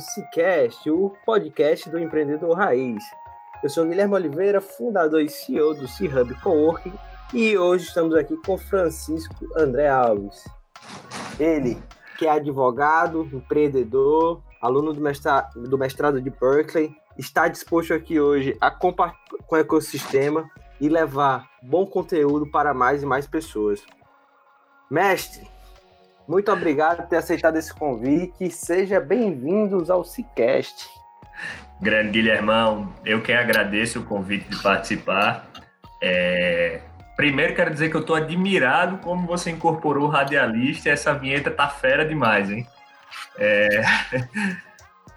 Cicast, o podcast do empreendedor raiz. Eu sou Guilherme Oliveira, fundador e CEO do C-Hub Coworking, e hoje estamos aqui com Francisco André Alves. Ele, que é advogado, empreendedor, aluno do do mestrado de Berkeley, está disposto aqui hoje a compartilhar com o ecossistema e levar bom conteúdo para mais e mais pessoas. Mestre, muito obrigado por ter aceitado esse convite. Seja bem-vindos ao Cicast. Grande Guilhermão, eu que agradeço o convite de participar. É... Primeiro quero dizer que eu estou admirado como você incorporou o radialista essa vinheta tá fera demais, hein?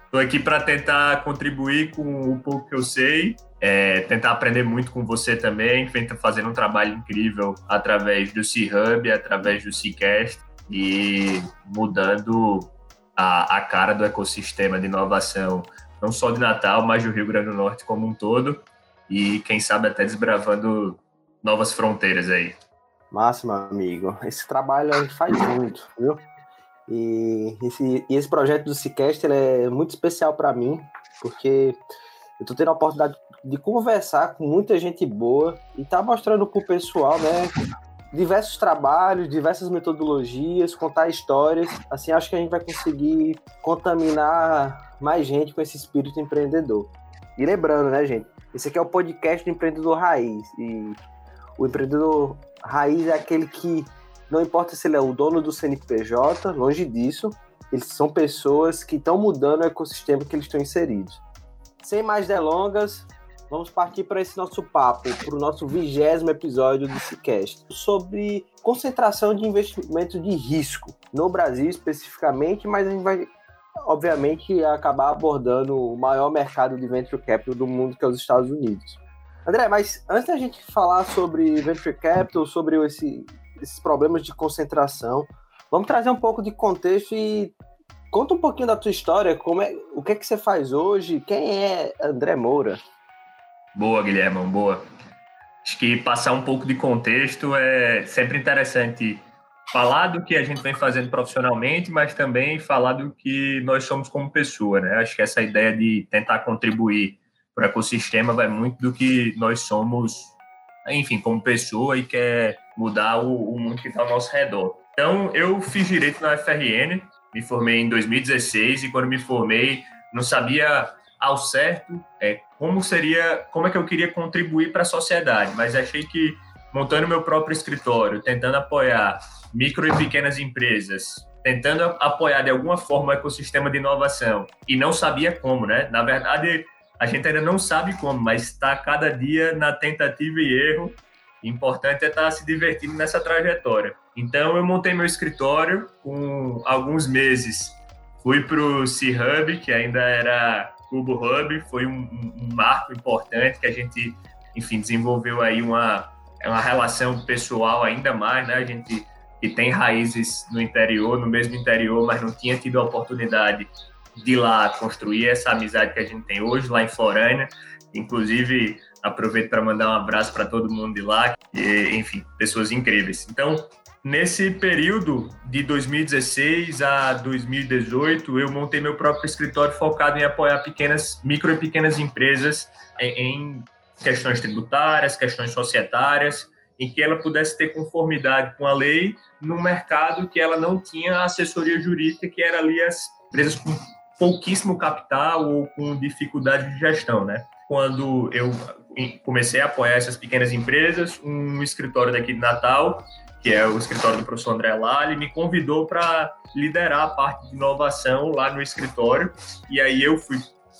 Estou é... aqui para tentar contribuir com o pouco que eu sei, é... tentar aprender muito com você também, fazendo um trabalho incrível através do C-Hub, através do C-Cast e mudando a, a cara do ecossistema de inovação, não só de Natal, mas do Rio Grande do Norte como um todo, e quem sabe até desbravando novas fronteiras aí. Meu amigo. Esse trabalho a gente faz muito, viu? E esse, esse projeto do Cicast é muito especial para mim, porque eu tô tendo a oportunidade de conversar com muita gente boa e tá mostrando pro pessoal, né, diversos trabalhos, diversas metodologias, contar histórias. Assim, acho que a gente vai conseguir contaminar mais gente com esse espírito empreendedor. E lembrando, né, gente? Esse aqui é o podcast do empreendedor raiz. E o empreendedor raiz é aquele que não importa se ele é o dono do CNPJ, longe disso, eles são pessoas que estão mudando o ecossistema que eles estão inseridos. Sem mais delongas, Vamos partir para esse nosso papo, para o nosso vigésimo episódio do Cicast, sobre concentração de investimento de risco no Brasil especificamente, mas a gente vai, obviamente, acabar abordando o maior mercado de venture capital do mundo, que é os Estados Unidos. André, mas antes da gente falar sobre venture capital, sobre esse, esses problemas de concentração, vamos trazer um pouco de contexto e conta um pouquinho da tua história, como é, o que é que você faz hoje, quem é André Moura? Boa, Guilherme, boa. Acho que passar um pouco de contexto é sempre interessante falar do que a gente vem fazendo profissionalmente, mas também falar do que nós somos como pessoa, né? Acho que essa ideia de tentar contribuir para o ecossistema vai muito do que nós somos, enfim, como pessoa e quer mudar o, o mundo que está ao nosso redor. Então, eu fiz direito na FRN, me formei em 2016 e quando me formei não sabia ao certo é, como seria, como é que eu queria contribuir para a sociedade, mas achei que montando meu próprio escritório, tentando apoiar micro e pequenas empresas, tentando apoiar de alguma forma o ecossistema de inovação e não sabia como, né? Na verdade, a gente ainda não sabe como, mas está cada dia na tentativa e erro. Importante é estar tá se divertindo nessa trajetória. Então, eu montei meu escritório com alguns meses. Fui para o C-Hub, que ainda era Cubo Hub foi um, um, marco importante que a gente, enfim, desenvolveu aí uma, uma relação pessoal ainda mais, né? A gente que tem raízes no interior, no mesmo interior, mas não tinha tido a oportunidade de lá construir essa amizade que a gente tem hoje lá em Florânia. Inclusive, aproveito para mandar um abraço para todo mundo de lá, e, enfim, pessoas incríveis. Então, Nesse período de 2016 a 2018, eu montei meu próprio escritório focado em apoiar pequenas, micro e pequenas empresas em questões tributárias, questões societárias, em que ela pudesse ter conformidade com a lei no mercado que ela não tinha assessoria jurídica, que era ali as empresas com pouquíssimo capital ou com dificuldade de gestão, né? Quando eu comecei a apoiar essas pequenas empresas, um escritório daqui de Natal que é o escritório do professor André Lali, me convidou para liderar a parte de inovação lá no escritório. E aí eu fui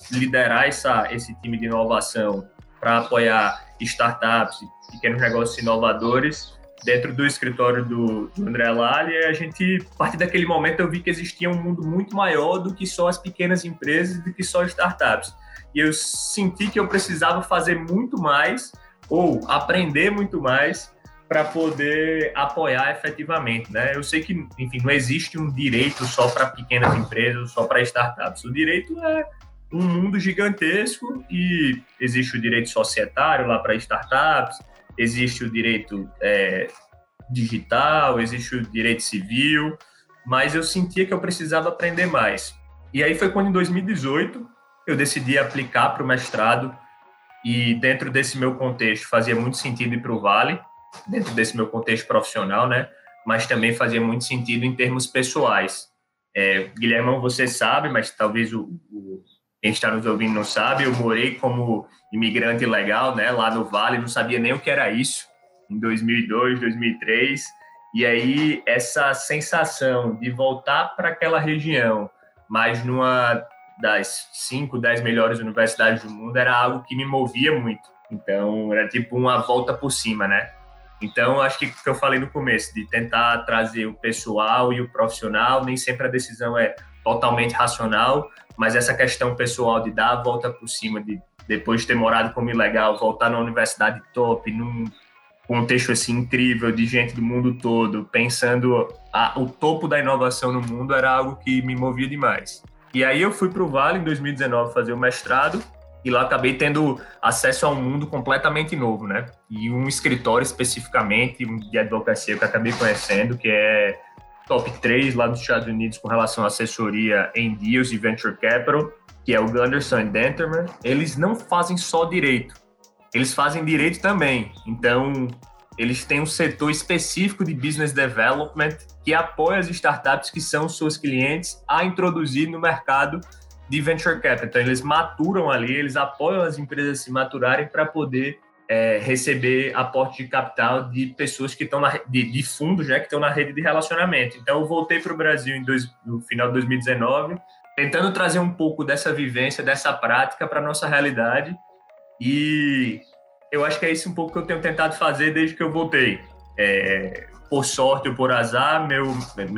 liderar essa, esse time de inovação para apoiar startups, pequenos negócios inovadores dentro do escritório do, do André Lali. A gente, a partir daquele momento, eu vi que existia um mundo muito maior do que só as pequenas empresas, do que só startups. E eu senti que eu precisava fazer muito mais ou aprender muito mais para poder apoiar efetivamente, né? Eu sei que, enfim, não existe um direito só para pequenas empresas, só para startups. O direito é um mundo gigantesco e existe o direito societário lá para startups, existe o direito é, digital, existe o direito civil, mas eu sentia que eu precisava aprender mais. E aí foi quando, em 2018, eu decidi aplicar para o mestrado e dentro desse meu contexto fazia muito sentido ir para o Vale, dentro desse meu contexto profissional, né? Mas também fazia muito sentido em termos pessoais. É, Guilhermão, você sabe, mas talvez o, o quem está nos ouvindo não sabe, eu morei como imigrante legal, né? Lá no Vale, não sabia nem o que era isso em 2002, 2003. E aí essa sensação de voltar para aquela região, mas numa das cinco, dez melhores universidades do mundo, era algo que me movia muito. Então, era tipo uma volta por cima, né? Então, acho que o que eu falei no começo, de tentar trazer o pessoal e o profissional, nem sempre a decisão é totalmente racional, mas essa questão pessoal de dar a volta por cima, de depois de ter morado como ilegal, voltar numa universidade top, num contexto assim incrível de gente do mundo todo, pensando a, o topo da inovação no mundo, era algo que me movia demais. E aí eu fui para o Vale em 2019 fazer o mestrado, e lá acabei tendo acesso a um mundo completamente novo, né? E um escritório especificamente de advocacia que acabei conhecendo, que é top 3 lá nos Estados Unidos com relação à assessoria em deals e venture capital, que é o Gunderson Denterman. Eles não fazem só direito, eles fazem direito também. Então, eles têm um setor específico de business development que apoia as startups que são suas clientes a introduzir no mercado de venture capital. Então, eles maturam ali, eles apoiam as empresas se maturarem para poder é, receber aporte de capital de pessoas que estão na de, de fundos, né, que estão na rede de relacionamento. Então, eu voltei para o Brasil em dois, no final de 2019, tentando trazer um pouco dessa vivência, dessa prática para nossa realidade. E eu acho que é isso um pouco que eu tenho tentado fazer desde que eu voltei. É, por sorte ou por azar, meu,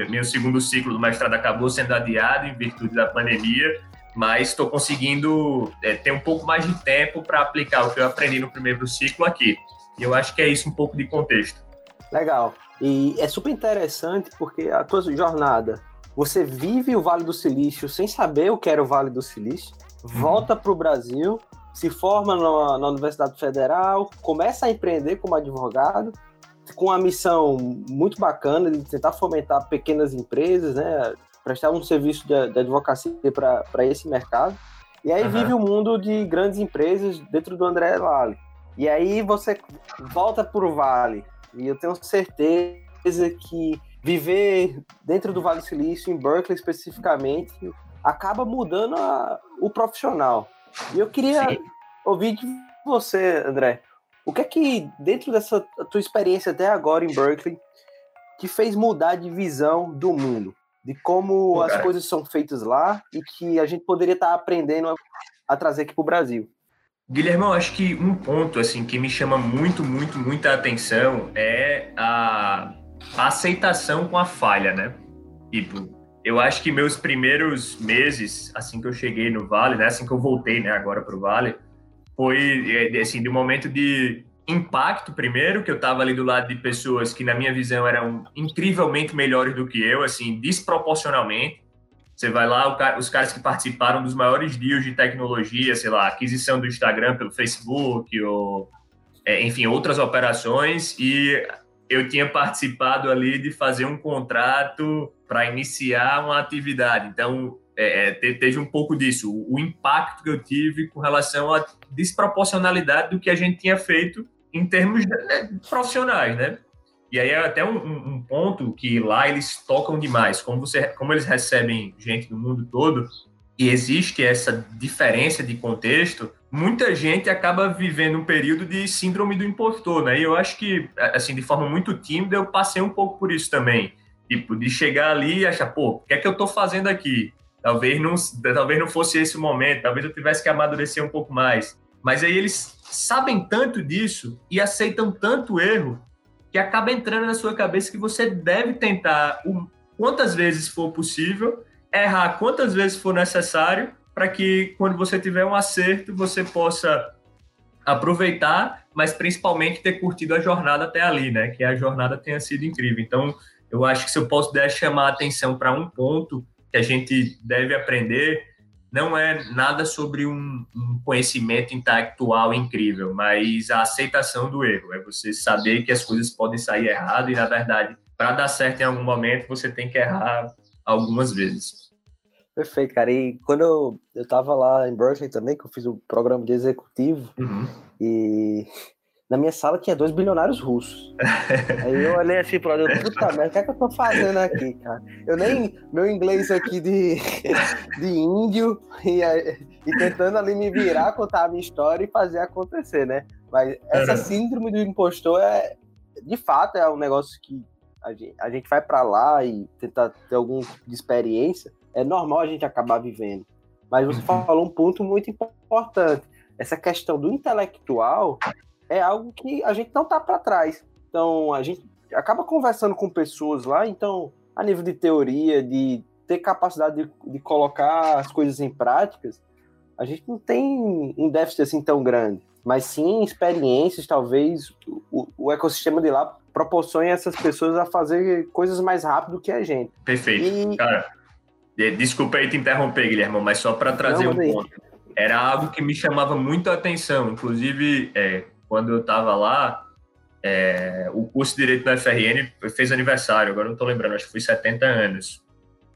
meu segundo ciclo do mestrado acabou sendo adiado em virtude da pandemia mas estou conseguindo é, ter um pouco mais de tempo para aplicar o que eu aprendi no primeiro ciclo aqui. E eu acho que é isso um pouco de contexto. Legal. E é super interessante porque a tua jornada, você vive o Vale do Silício sem saber o que era o Vale do Silício, uhum. volta para o Brasil, se forma na, na Universidade Federal, começa a empreender como advogado, com a missão muito bacana de tentar fomentar pequenas empresas, né? Prestar um serviço de, de advocacia para esse mercado. E aí uhum. vive o um mundo de grandes empresas dentro do André Vale. E aí você volta para o Vale. E eu tenho certeza que viver dentro do Vale do Silício, em Berkeley especificamente, acaba mudando a, o profissional. E eu queria Sim. ouvir de você, André, o que é que, dentro dessa tua experiência até agora em Berkeley, que fez mudar de visão do mundo? De como as coisas são feitas lá e que a gente poderia estar tá aprendendo a, a trazer aqui para o Brasil. Guilherme, eu acho que um ponto assim que me chama muito, muito, muita atenção é a, a aceitação com a falha, né? Tipo, eu acho que meus primeiros meses, assim que eu cheguei no Vale, né, assim que eu voltei, né, agora para o Vale, foi é, assim de um momento de impacto primeiro, que eu estava ali do lado de pessoas que na minha visão eram incrivelmente melhores do que eu, assim, desproporcionalmente. Você vai lá, os caras que participaram dos maiores deals de tecnologia, sei lá, aquisição do Instagram pelo Facebook, ou, é, enfim, outras operações, e eu tinha participado ali de fazer um contrato para iniciar uma atividade. Então, é, é teve um pouco disso, o impacto que eu tive com relação à desproporcionalidade do que a gente tinha feito em termos né, profissionais, né? E aí é até um, um, ponto que lá eles tocam demais, como, você, como eles recebem gente do mundo todo, e existe essa diferença de contexto, muita gente acaba vivendo um período de síndrome do impostor, né? E eu acho que, assim, de forma muito tímida, eu passei um pouco por isso também. Tipo, de chegar ali e achar, pô, o que é que eu tô fazendo aqui? Talvez não, talvez não fosse esse o momento, talvez eu tivesse que amadurecer um pouco mais. Mas aí eles sabem tanto disso e aceitam tanto erro que acaba entrando na sua cabeça que você deve tentar o quantas vezes for possível errar quantas vezes for necessário para que quando você tiver um acerto você possa aproveitar, mas principalmente ter curtido a jornada até ali, né? Que a jornada tenha sido incrível. Então, eu acho que se eu posso der chamar a atenção para um ponto que a gente deve aprender, não é nada sobre um, um, conhecimento intelectual incrível, mas a aceitação do erro. É você saber que as coisas podem sair errado e, na verdade, para dar certo em algum momento, você tem que errar algumas vezes. Perfeito, cara. E quando eu, eu tava lá em Berkeley também, que eu fiz o programa de executivo, uhum. e na minha sala tinha dois bilionários russos. Aí eu olhei assim pro lado, puta merda, o que é que eu tô fazendo aqui, cara? Eu nem. Meu inglês aqui de, de índio e, e tentando ali me virar, contar a minha história e fazer acontecer, né? Mas essa síndrome do impostor é. De fato, é um negócio que a gente, a gente vai para lá e tentar ter algum tipo de experiência é normal a gente acabar vivendo. Mas você uhum. falou um ponto muito importante. Essa questão do intelectual é algo que a gente não está para trás. Então, a gente acaba conversando com pessoas lá, então, a nível de teoria, de ter capacidade de, de colocar as coisas em práticas, a gente não tem um déficit assim tão grande. Mas sim experiências, talvez o, o ecossistema de lá proporcione essas pessoas a fazer coisas mais rápido que a gente. Perfeito. E, Cara, Desculpa aí te interromper, Guilherme, mas só para trazer Não, um ponto. Era algo que me chamava muito a atenção. Inclusive, é, quando eu estava lá, é, o curso de Direito na FRN fez aniversário, agora não estou lembrando, acho que foi 70 anos.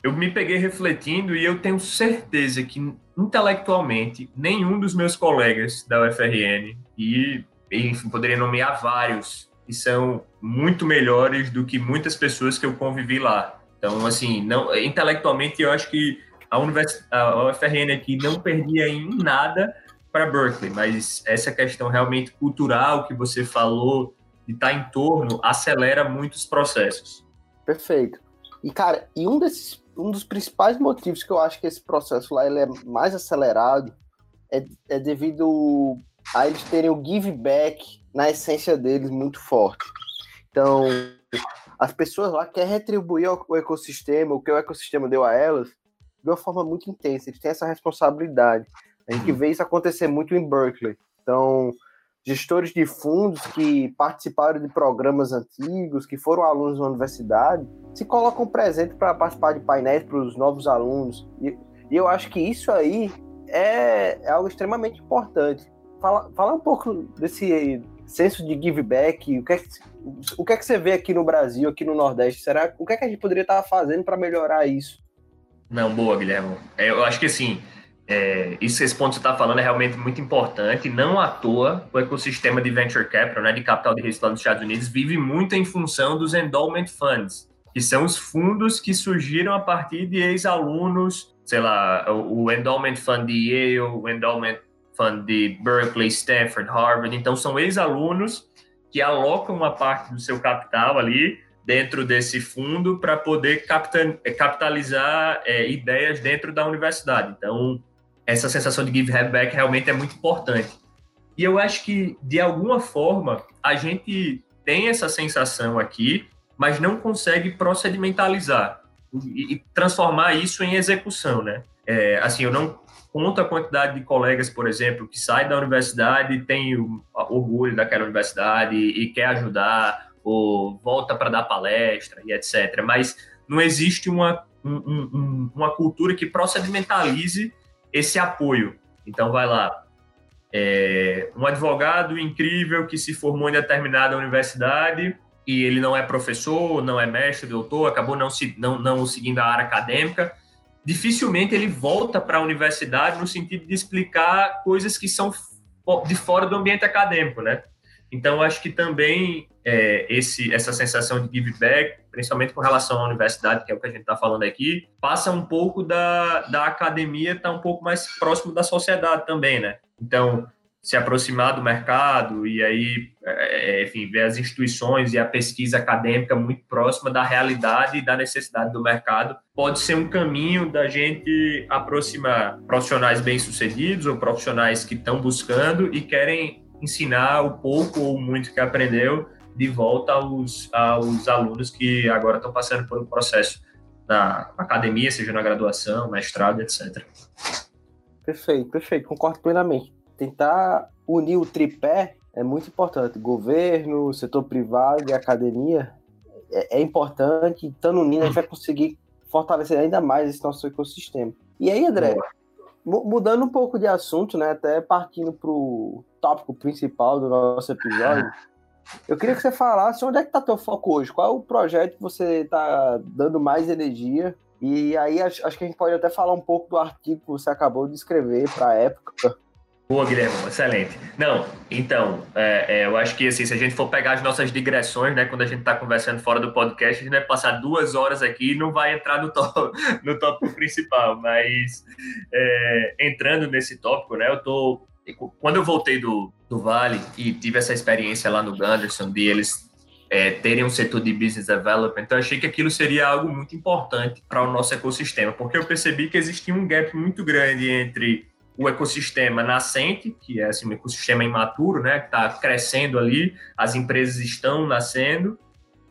Eu me peguei refletindo e eu tenho certeza que, intelectualmente, nenhum dos meus colegas da UFRN, e, enfim, poderia nomear vários, que são muito melhores do que muitas pessoas que eu convivi lá. Então, assim, não, intelectualmente eu acho que a, univers, a UFRN aqui não perdia em nada para Berkeley, mas essa questão realmente cultural que você falou estar tá em torno acelera muitos processos. Perfeito. E cara, e um desses um dos principais motivos que eu acho que esse processo lá ele é mais acelerado é, é devido a eles terem o give back na essência deles muito forte. Então, as pessoas lá querem retribuir o ecossistema, o que o ecossistema deu a elas, de uma forma muito intensa. Eles têm essa responsabilidade. A gente vê isso acontecer muito em Berkeley. Então, gestores de fundos que participaram de programas antigos, que foram alunos na universidade, se colocam presente para participar de painéis para os novos alunos. E, e, eu acho que isso aí é, é algo extremamente importante. Fala, fala um pouco desse senso de give back, o que, é que, o que é que você vê aqui no Brasil, aqui no Nordeste? Será o que é que a gente poderia estar fazendo para melhorar isso? Não, boa, Guilherme. É, eu acho que assim, é, isso, esse ponto que você está falando é realmente muito importante. Não à toa, o ecossistema de venture capital, né, de capital de risco lá nos Estados Unidos, vive muito em função dos endowment funds, que são os fundos que surgiram a partir de ex-alunos, sei lá, o, endowment fund de Yale, o endowment fund de Berkeley, Stanford, Harvard. Então, são ex-alunos que alocam uma parte do seu capital ali dentro desse fundo para poder capitalizar é, ideias dentro da universidade. Então, essa sensação de give back realmente é muito importante. E eu acho que, de alguma forma, a gente tem essa sensação aqui, mas não consegue procedimentalizar e, e transformar isso em execução, né? É, assim, eu não conta a quantidade de colegas, por exemplo, que sai da universidade, tem o orgulho daquela universidade e, e quer ajudar, ou volta para dar palestra e etc. Mas não existe uma, um, um, uma cultura que procedimentalize esse apoio. Então, vai lá. É, um advogado incrível que se formou em determinada universidade e ele não é professor, não é mestre, doutor, acabou não, se, não, não seguindo a área acadêmica, dificilmente ele volta para a universidade no sentido de explicar coisas que são de fora do ambiente acadêmico, né? Então, acho que também é, esse, essa sensação de give back, principalmente com relação à universidade, que é o que a gente está falando aqui, passa um pouco da, da academia, está um pouco mais próximo da sociedade também, né? Então, se aproximar do mercado e aí, é, enfim, ver as instituições e a pesquisa acadêmica muito próxima da realidade e da necessidade do mercado, pode ser um caminho da gente aproximar profissionais bem-sucedidos ou profissionais que estão buscando e querem ensinar o pouco ou muito que aprendeu de volta aos, aos alunos que agora estão passando por um processo na academia, seja na graduação, mestrado, etc. Perfeito, perfeito, concordo plenamente tentar unir o tripé é muito importante. Governo, setor privado e academia é, é importante. Estando unindo, a gente vai conseguir fortalecer ainda mais esse nosso ecossistema. E aí, André, mudando um pouco de assunto, né, até partindo para o tópico principal do nosso episódio, eu queria que você falasse onde é que está teu foco hoje, qual é o projeto que você está dando mais energia, e aí acho, acho, que a gente pode até falar um pouco do artigo que você acabou de escrever para a época, Boa, Guilherme, excelente. Não, então, é, é, eu acho que assim, se a gente for pegar as nossas digressões, né, quando a gente está conversando fora do podcast, a gente vai passar duas horas aqui e não vai entrar no, top, no tópico principal, mas é, entrando nesse tópico, né, eu tô, quando eu voltei do, do Vale e tive essa experiência lá no Gunderson, de eles é, terem um setor de business development, então achei que aquilo seria algo muito importante para o nosso ecossistema, porque eu percebi que existia um gap muito grande entre o ecossistema nascente, que é assim, um ecossistema imaturo, né, que está crescendo ali, as empresas estão nascendo,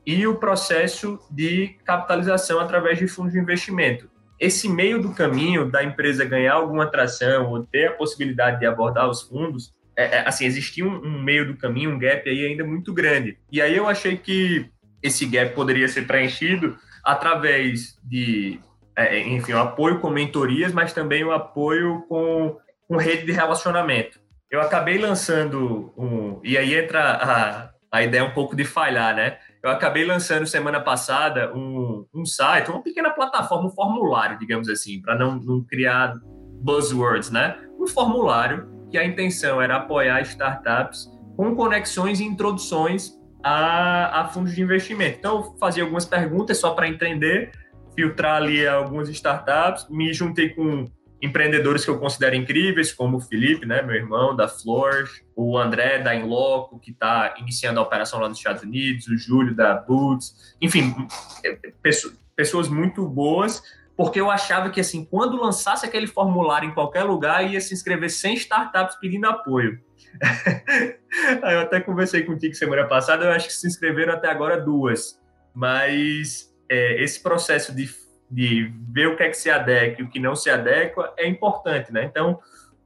e o processo de capitalização através de fundos de investimento. Esse meio do caminho da empresa ganhar alguma atração ou ter a possibilidade de abordar os fundos, é, é, assim, existia um, um meio do caminho, um gap aí ainda muito grande. E aí eu achei que esse gap poderia ser preenchido através de é, é, enfim, o apoio com mentorias, mas também o apoio com, com rede de relacionamento. Eu acabei lançando um. E aí entra a, a ideia um pouco de falhar, né? Eu acabei lançando semana passada um, um site, uma pequena plataforma, um formulário, digamos assim, para não, não criar buzzwords, né? Um formulário que a intenção era apoiar startups com conexões e introduções a, a fundos de investimento. Então, eu fazia algumas perguntas só para entender filtrar ali algumas startups, me juntei com empreendedores que eu considero incríveis, como o Felipe, né, meu irmão, da Flor, o André, da Inloco, que está iniciando a operação lá nos Estados Unidos, o Júlio, da Boots, enfim, é, pessoas muito boas, porque eu achava que, assim, quando lançasse aquele formulário em qualquer lugar, ia se inscrever 100 startups pedindo apoio. Eu até conversei contigo semana passada, eu acho que se inscreveram até agora duas, mas é, esse processo de, de ver o que é que se adequa e o que não se adequa é importante, né? Então,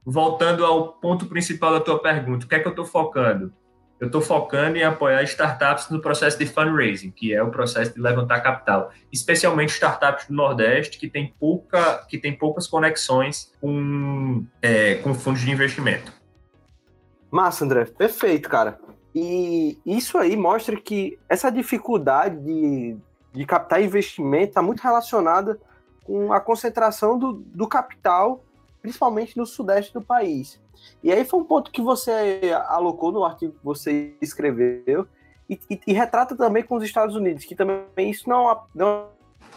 voltando ao ponto principal da tua pergunta, o que é que eu estou focando? Eu estou focando em apoiar startups no processo de fundraising, que é o processo de levantar capital, especialmente startups do Nordeste que tem pouca, que tem poucas conexões com, é, com fundos de investimento. Massa, André, perfeito, cara. E isso aí mostra que essa dificuldade de de captar investimento está muito relacionada com a concentração do, do capital, principalmente no sudeste do país. E aí foi um ponto que você alocou no artigo que você escreveu e, e, e retrata também com os Estados Unidos, que também isso não, não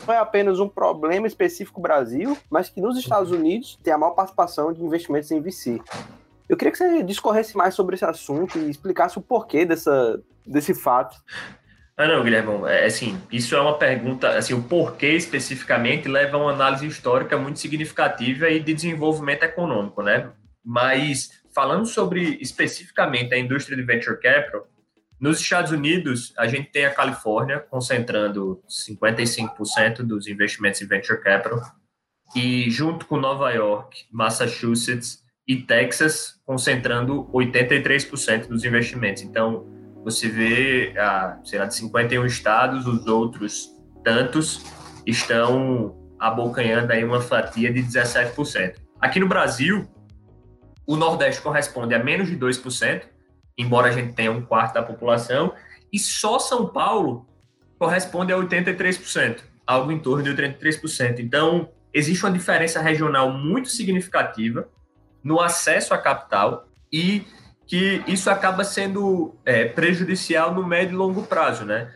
é apenas um problema específico Brasil, mas que nos Estados Unidos tem a maior participação de investimentos em VC. Eu queria que você discorresse mais sobre esse assunto e explicasse o porquê dessa, desse fato. Ah, não, Guilherme, é, assim, isso é uma pergunta, assim, o porquê especificamente leva a uma análise histórica muito significativa e de desenvolvimento econômico, né? Mas, falando sobre especificamente a indústria de venture capital, nos Estados Unidos, a gente tem a Califórnia concentrando 55% dos investimentos em venture capital e junto com Nova York, Massachusetts e Texas concentrando 83% dos investimentos. Então, você vê, ah, sei lá, de 51 estados, os outros tantos estão abocanhando aí uma fatia de 17%. Aqui no Brasil, o Nordeste corresponde a menos de 2%, embora a gente tenha um quarto da população, e só São Paulo corresponde a 83%, algo em torno de 83%. Então, existe uma diferença regional muito significativa no acesso à capital e que isso acaba sendo é, prejudicial no médio e longo prazo, né?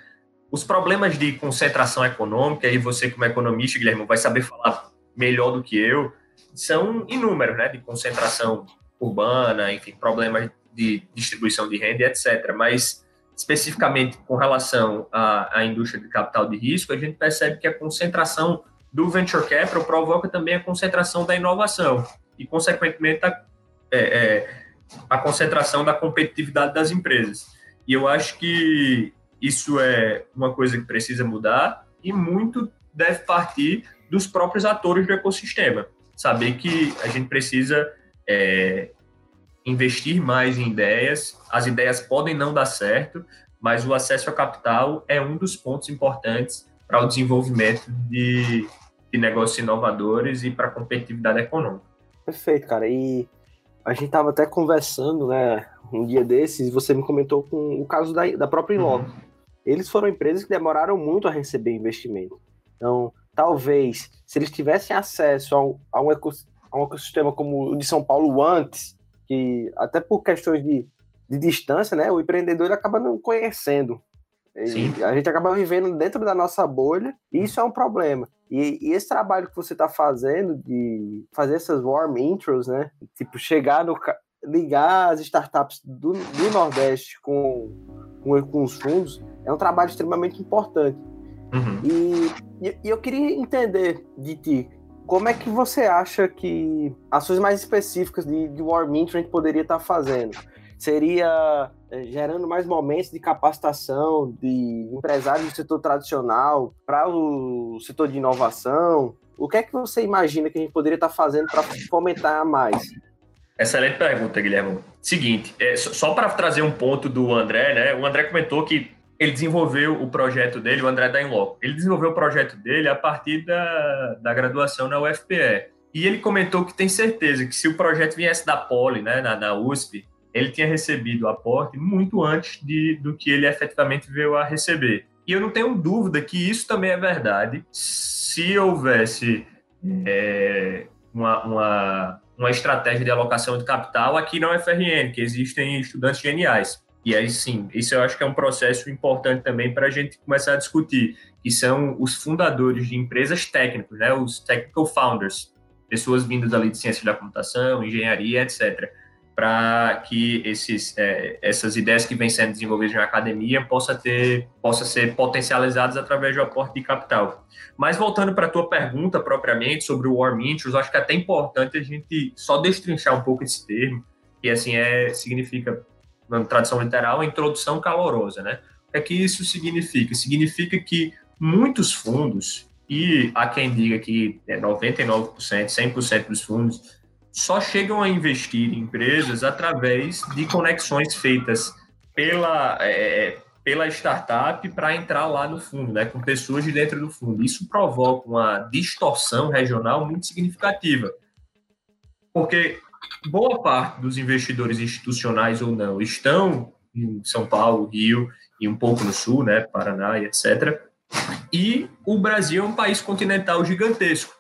Os problemas de concentração econômica, e você como economista, Guilherme, vai saber falar melhor do que eu, são inúmeros, né? De concentração urbana, enfim, problemas de distribuição de renda, etc. Mas especificamente com relação à, à indústria de capital de risco, a gente percebe que a concentração do venture capital provoca também a concentração da inovação e, consequentemente, a, é, é, a concentração da competitividade das empresas. E eu acho que isso é uma coisa que precisa mudar e muito deve partir dos próprios atores do ecossistema. Saber que a gente precisa é, investir mais em ideias. As ideias podem não dar certo, mas o acesso a capital é um dos pontos importantes para o desenvolvimento de, de negócios inovadores e para a competitividade econômica. Perfeito, cara. E a gente estava até conversando, né, um dia desses, e você me comentou com o caso da, da própria Inloco. Uhum. Eles foram empresas que demoraram muito a receber investimento. Então, talvez, se eles tivessem acesso a um, a um, ecossistema como o de São Paulo antes, que até por questões de, de distância, né, o empreendedor acaba não conhecendo. A gente acaba vivendo dentro da nossa bolha e isso é um problema. E, e esse trabalho que você está fazendo de fazer essas warm intros, né, tipo chegar no ligar as startups do, do Nordeste com, com, com os fundos é um trabalho extremamente importante. Uhum. E, e, eu queria entender de ti como é que você acha que ações mais específicas de, de Warming a gente poderia estar fazendo? Seria gerando mais momentos de capacitação de empresários do setor tradicional para o setor de inovação? O que é que você imagina que a gente poderia estar fazendo para fomentar mais? Excelente pergunta, Guilherme. Seguinte, é, só para trazer um ponto do André, né? O André comentou que ele desenvolveu o projeto dele, o André da Inloco, ele desenvolveu o projeto dele a partir da, da graduação na UFPE. E ele comentou que tem certeza que se o projeto viesse da Poli, né, na, na USP, ele tinha recebido o aporte muito antes de, do que ele efetivamente veio a receber. E eu não tenho dúvida que isso também é verdade se houvesse é, uma, uma, uma estratégia de alocação de capital aqui na UFRN, que existem estudantes geniais. E aí sim, isso eu acho que é um processo importante também para a gente começar a discutir, que são os fundadores de empresas técnicas, né, os technical founders, pessoas vindas ali de ciência da computação, engenharia, etc., para que esses, é, essas ideias que vêm sendo desenvolvidas na academia possa ter, possa ser potencializadas através do aporte de capital. Mas voltando para a tua pergunta propriamente sobre o Warm Interest, acho que é até importante a gente só destrinchar um pouco esse termo, que assim é significa na tradução literal, introdução calorosa, né? O que é que isso significa? Significa que muitos fundos, e há quem diga que é 99%, 100% dos fundos, só chegam a investir em empresas através de conexões feitas pela, é, pela startup para entrar lá no fundo, né, com pessoas de dentro do fundo. Isso provoca uma distorção regional muito significativa. Porque boa parte dos investidores institucionais ou não estão em São Paulo, Rio e um pouco no Sul, né, Paraná e etc. E o Brasil é um país continental gigantesco.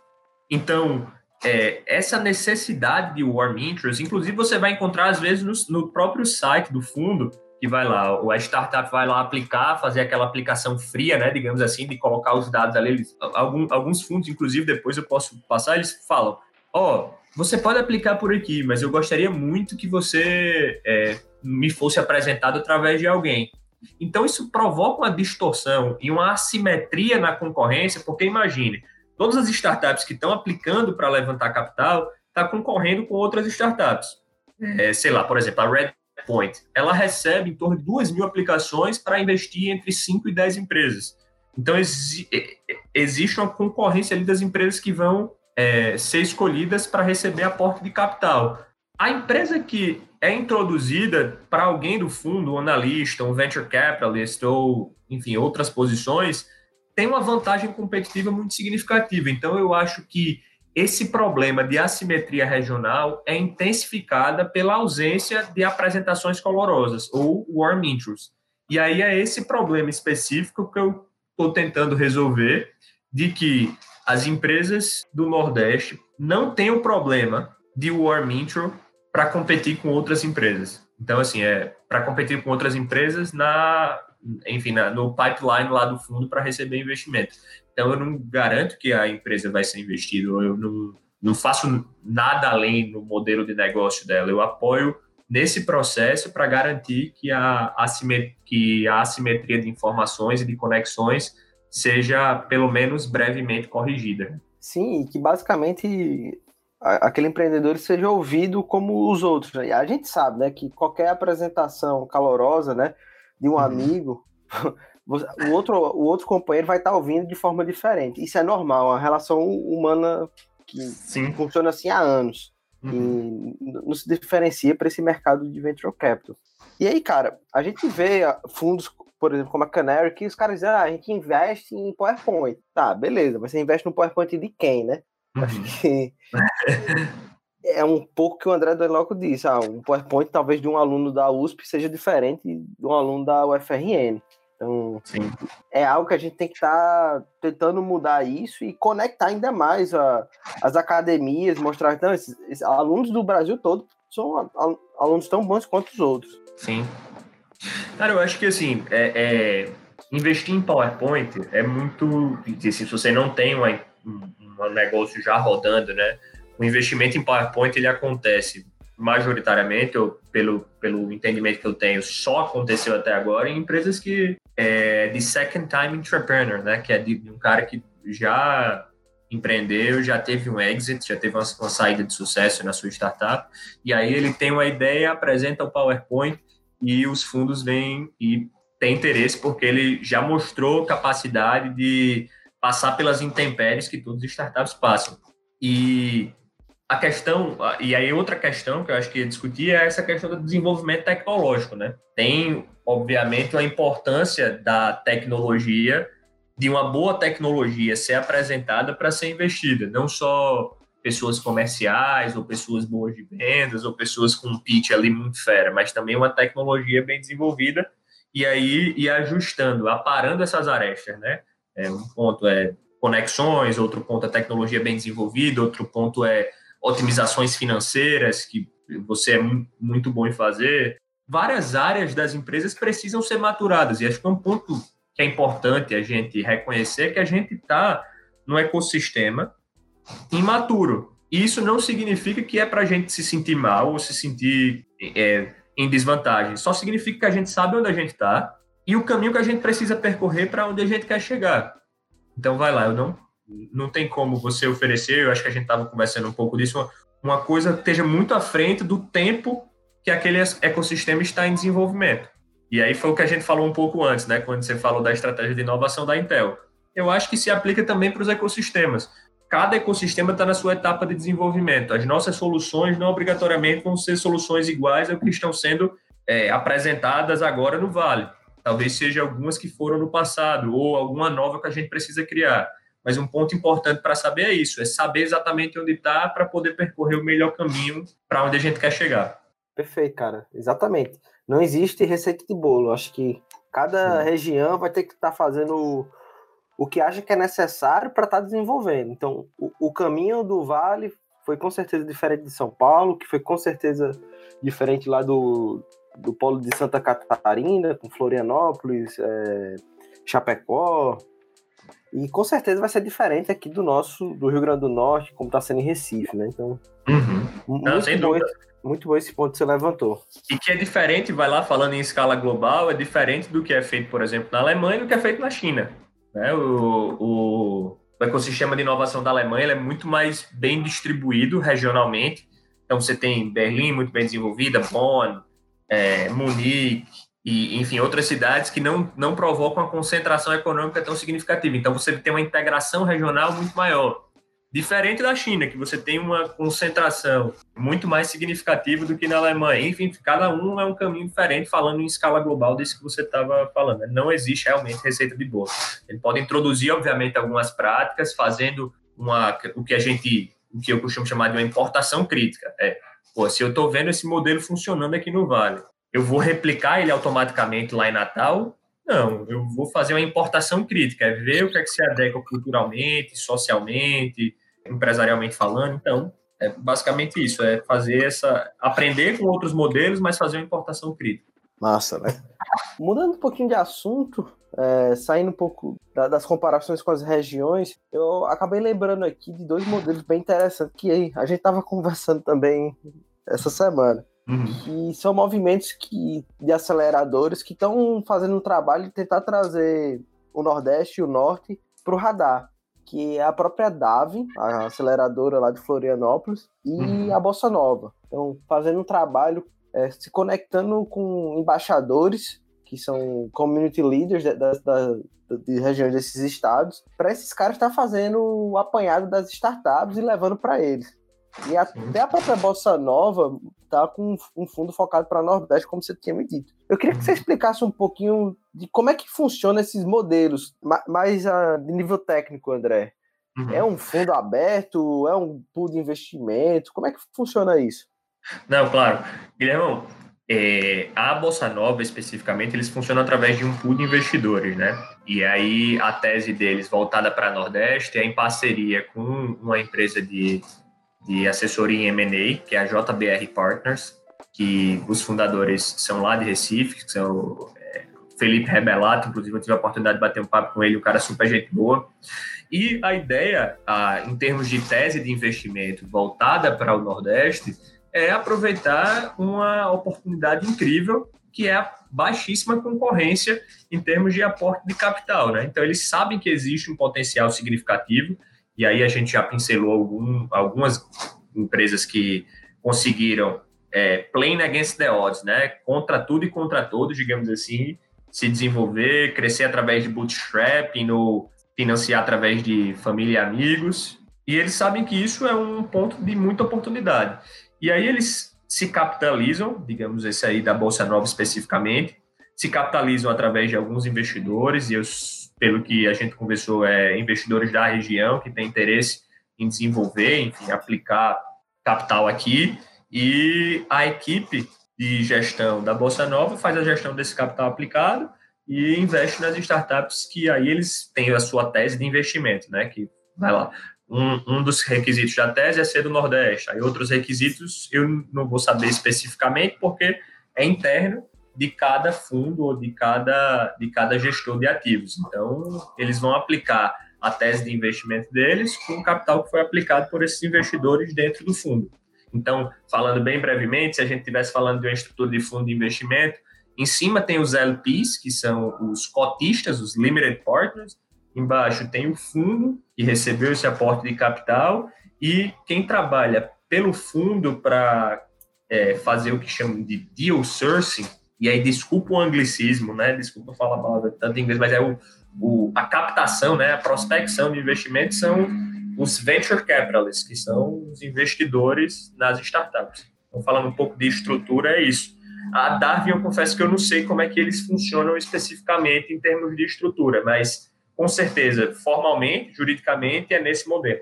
Então, é, essa necessidade de warm interest, inclusive você vai encontrar às vezes no, no próprio site do fundo, que vai lá, a startup vai lá aplicar, fazer aquela aplicação fria, né, digamos assim, de colocar os dados ali. Eles, algum, alguns fundos, inclusive, depois eu posso passar, eles falam, ó, oh, você pode aplicar por aqui, mas eu gostaria muito que você é, me fosse apresentado através de alguém. Então, isso provoca uma distorção e uma assimetria na concorrência, porque imagine, todas as startups que estão aplicando para levantar capital estão tá concorrendo com outras startups. É, sei lá, por exemplo, a Redpoint, ela recebe em torno de 2 mil aplicações para investir entre 5 e 10 empresas. Então, exi existe uma concorrência ali das empresas que vão é, ser escolhidas para receber aporte de capital. A empresa que é introduzida para alguém do fundo, um analista, um venture capitalist ou, enfim, outras posições, tem uma vantagem competitiva muito significativa. Então, eu acho que esse problema de assimetria regional é intensificada pela ausência de apresentações colorosas ou warm intros. E aí é esse problema específico que eu estou tentando resolver, de que as empresas do Nordeste não têm o problema de warm intro para competir com outras empresas. Então, assim, é para competir com outras empresas na, enfim, na, no pipeline lá do fundo para receber investimento. Então, eu não garanto que a empresa vai ser investida, eu não, não faço nada além no modelo de negócio dela. Eu apoio nesse processo para garantir que a, que a assimetria de informações e de conexões seja, pelo menos, brevemente corrigida. Sim, e que basicamente aquele empreendedor seja ouvido como os outros. Né? A gente sabe, né, que qualquer apresentação calorosa, né, de um uhum. amigo, o outro, o outro companheiro vai estar ouvindo de forma diferente. Isso é normal, a relação humana que Sim. funciona assim há anos. Uhum. E não se diferencia para esse mercado de venture capital. E aí, cara, a gente vê fundos, por exemplo, como a Canary, que os caras dizem, ah, a gente investe em PowerPoint. Tá, beleza, mas você investe no PowerPoint de quem, né? Uhum. Acho que é um pouco que o André Deloco disse. Ah, um PowerPoint talvez de um aluno da USP seja diferente de um aluno da UFRN. Então, Sim. é algo que a gente tem que estar tá tentando mudar isso e conectar ainda mais a, as academias, mostrar que esses, esses, alunos do Brasil todo são alunos tão bons quanto os outros. Sim. Cara, eu acho que assim, é, é investir em PowerPoint é muito. Se você não tem uma, um negócio já rodando, né? O investimento em PowerPoint ele acontece majoritariamente, ou pelo, pelo entendimento que eu tenho, só aconteceu até agora em empresas que é de second time entrepreneur, né? Que é de, de um cara que já empreendeu, já teve um exit, já teve uma, uma, saída de sucesso na sua startup, e aí ele tem uma ideia, apresenta o PowerPoint e os fundos vêm e tem interesse porque ele já mostrou capacidade de passar pelas intempéries que todos os startups passam. E a questão, e aí outra questão que eu acho que ia discutir é essa questão do desenvolvimento tecnológico, né? Tem, obviamente, a importância da tecnologia, de uma boa tecnologia ser apresentada para ser investida, não só pessoas comerciais, ou pessoas boas de vendas, ou pessoas com um pitch ali muito fera, mas também uma tecnologia bem desenvolvida, e aí ir ajustando, aparando essas arestas, né? É, um ponto é conexões, outro ponto é tecnologia bem desenvolvida, outro ponto é otimizações financeiras, que você é muito bom em fazer. Várias áreas das empresas precisam ser maturadas, e acho que é um ponto que é importante a gente reconhecer que a gente está no ecossistema imaturo. E isso não significa que é para a gente se sentir mal ou se sentir é, em desvantagem. Só significa que a gente sabe onde a gente está e o caminho que a gente precisa percorrer para onde a gente quer chegar. Então, vai lá, eu não não tem como você oferecer, eu acho que a gente estava conversando um pouco disso, uma, uma coisa que esteja muito à frente do tempo que aquele ecossistema está em desenvolvimento. E aí foi o que a gente falou um pouco antes, né, quando você falou da estratégia de inovação da Intel. Eu acho que se aplica também para os ecossistemas. Cada ecossistema está na sua etapa de desenvolvimento. As nossas soluções não obrigatoriamente vão ser soluções iguais ao que estão sendo é, apresentadas agora no Vale. Talvez seja algumas que foram no passado ou alguma nova que a gente precisa criar. Mas um ponto importante para saber é isso, é saber exatamente onde está para poder percorrer o melhor caminho para onde a gente quer chegar. Perfeito, cara. Exatamente. Não existe receita de bolo. Acho que cada Sim. região vai ter que estar tá fazendo o que acha que é necessário para estar tá desenvolvendo. Então, o, o, caminho do Vale foi com certeza diferente de São Paulo, que foi com certeza diferente lá do, do polo de Santa Catarina, com Florianópolis, é, Chapecó, e com certeza vai ser diferente aqui do nosso, do Rio Grande do Norte, como está sendo em Recife, né? Então, uhum. muito, Não, sem bom, muito bom esse ponto que você levantou. E que é diferente, vai lá falando em escala global, é diferente do que é feito, por exemplo, na Alemanha e do que é feito na China. Né? O, o, o ecossistema de inovação da Alemanha é muito mais bem distribuído regionalmente. Então, você tem Berlim muito bem desenvolvida, Bonn, é, Munique, e, enfim, outras cidades que não, não provocam a concentração econômica tão significativa. Então, você tem uma integração regional muito maior. Diferente da China, que você tem uma concentração muito mais significativa do que na Alemanha. Enfim, cada um é um caminho diferente, falando em escala global desse que você estava falando. Não existe realmente receita de bolo. Ele pode introduzir, obviamente, algumas práticas, fazendo uma, o que a gente, o que eu costumo chamar de uma importação crítica. É, pô, se eu estou vendo esse modelo funcionando aqui no Vale, eu vou replicar ele automaticamente lá em Natal? Não, eu vou fazer uma importação crítica, é ver o que é que se adequa culturalmente, socialmente, empresarialmente falando. Então, é basicamente isso, é fazer essa. aprender com outros modelos, mas fazer uma importação crítica. Massa, né? Mudando um pouquinho de assunto, é, saindo um pouco da, das comparações com as regiões, eu acabei lembrando aqui de dois modelos bem interessantes que a gente estava conversando também essa semana. Uhum. Que são movimentos que, de aceleradores que estão fazendo um trabalho de tentar trazer o Nordeste e o Norte para o radar que é a própria DAV, a aceleradora lá de Florianópolis, e uhum. a Bossa Nova. Então, fazendo um trabalho, é, se conectando com embaixadores, que são community leaders de, de, de, de regiões desses estados, para esses caras estar tá fazendo o apanhado das startups e levando para eles. E até a própria Bossa Nova tá com um fundo focado para Nordeste, como você tinha me dito. Eu queria que você explicasse um pouquinho de como é que funciona esses modelos, mais uh, de nível técnico, André. Uhum. É um fundo aberto? É um pool de investimento? Como é que funciona isso? Não, claro. Guilherme, é, a Bolsa Nova, especificamente, eles funcionam através de um pool de investidores, né? E aí a tese deles, voltada para Nordeste, é em parceria com uma empresa de de assessoria em M&A, que é a JBR Partners, que os fundadores são lá de Recife, que são é, Felipe Rebelato, inclusive eu tive a oportunidade de bater um papo com ele, um cara super gente boa. E a ideia, em termos de tese de investimento voltada para o Nordeste, é aproveitar uma oportunidade incrível que é a baixíssima concorrência em termos de aporte de capital. Né? Então, eles sabem que existe um potencial significativo e aí a gente já pincelou algum, algumas empresas que conseguiram é, playing against the odds, né? Contra tudo e contra todos, digamos assim, se desenvolver, crescer através de bootstrapping ou financiar através de família e amigos. E eles sabem que isso é um ponto de muita oportunidade. E aí eles se capitalizam, digamos esse aí da Bolsa Nova especificamente, se capitalizam através de alguns investidores, e eu pelo que a gente conversou, é, investidores da região que têm interesse em desenvolver, enfim, aplicar capital aqui. E a equipe de gestão da Bolsa Nova faz a gestão desse capital aplicado e investe nas startups que aí eles têm a sua tese de investimento, né? Que vai lá. Um, um dos requisitos da tese é ser do Nordeste. Aí outros requisitos eu não vou saber especificamente porque é interno de cada fundo ou de cada, de cada gestor de ativos. Então, eles vão aplicar a tese de investimento deles com o capital que foi aplicado por esses investidores dentro do fundo. Então, falando bem brevemente, se a gente estivesse falando de uma estrutura de fundo de investimento, em cima tem os LPs, que são os cotistas, os limited partners, embaixo tem o fundo, que recebeu esse aporte de capital, e quem trabalha pelo fundo para é, fazer o que chamam de deal sourcing, e aí desculpa o anglicismo, né? Desculpa falar a palavra tanto em inglês, mas é o, o, a captação, né? A prospecção de investimentos são os venture capitalists, que são os investidores nas startups. Então, falando um pouco de estrutura, é isso. A Darwin, eu confesso que eu não sei como é que eles funcionam especificamente em termos de estrutura, mas com certeza, formalmente, juridicamente, é nesse modelo.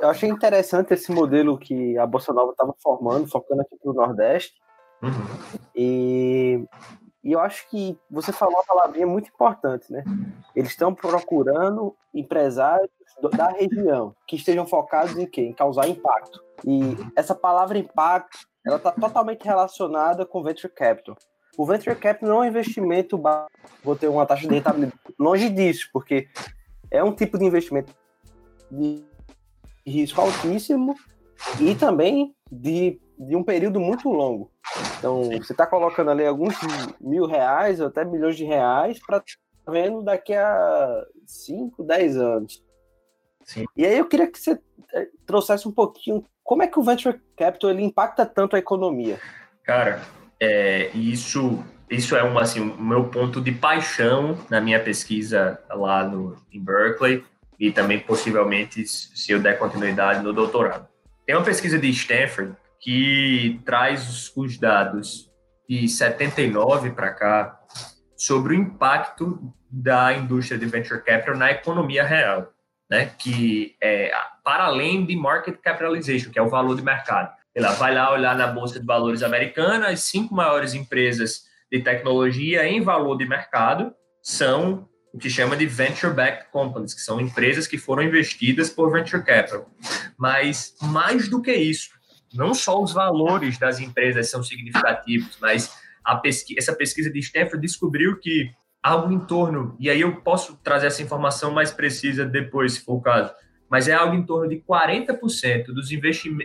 Eu achei interessante esse modelo que a Bolsa Nova estava formando, focando aqui para o Nordeste, Uhum. E, e eu acho que você falou uma palavrinha muito importante, né? Eles estão procurando empresários da região que estejam focados em quê? Em causar impacto. E essa palavra impacto, ela está totalmente relacionada com venture capital. O venture capital não é um investimento baixo, vou ter uma taxa de rentabilidade longe disso, porque é um tipo de investimento de risco altíssimo e também de, de um período muito longo. Então, você está colocando ali alguns mil reais ou até milhões de reais para tá vendo daqui a 5, 10 anos. Sim. E aí eu queria que você eh, trouxesse um pouquinho como é que o venture capital ele impacta tanto a economia. Cara, é, isso isso é um assim o meu ponto de paixão na minha pesquisa lá no em Berkeley e também possivelmente se eu der continuidade no doutorado. Tem uma pesquisa de Stanford que traz os dados de 79 para cá sobre o impacto da indústria de venture capital na economia real, né? Que é para além de market capitalization, que é o valor de mercado. Ela vai lá olhar na bolsa de valores americana, as cinco maiores empresas de tecnologia em valor de mercado são o que chama de venture-backed companies, que são empresas que foram investidas por venture capital. Mas mais do que isso, não só os valores das empresas são significativos, mas pesqui essa pesquisa de Stanford descobriu que algo em torno, e aí eu posso trazer essa informação mais precisa depois, se for o caso, mas é algo em torno de 40% dos,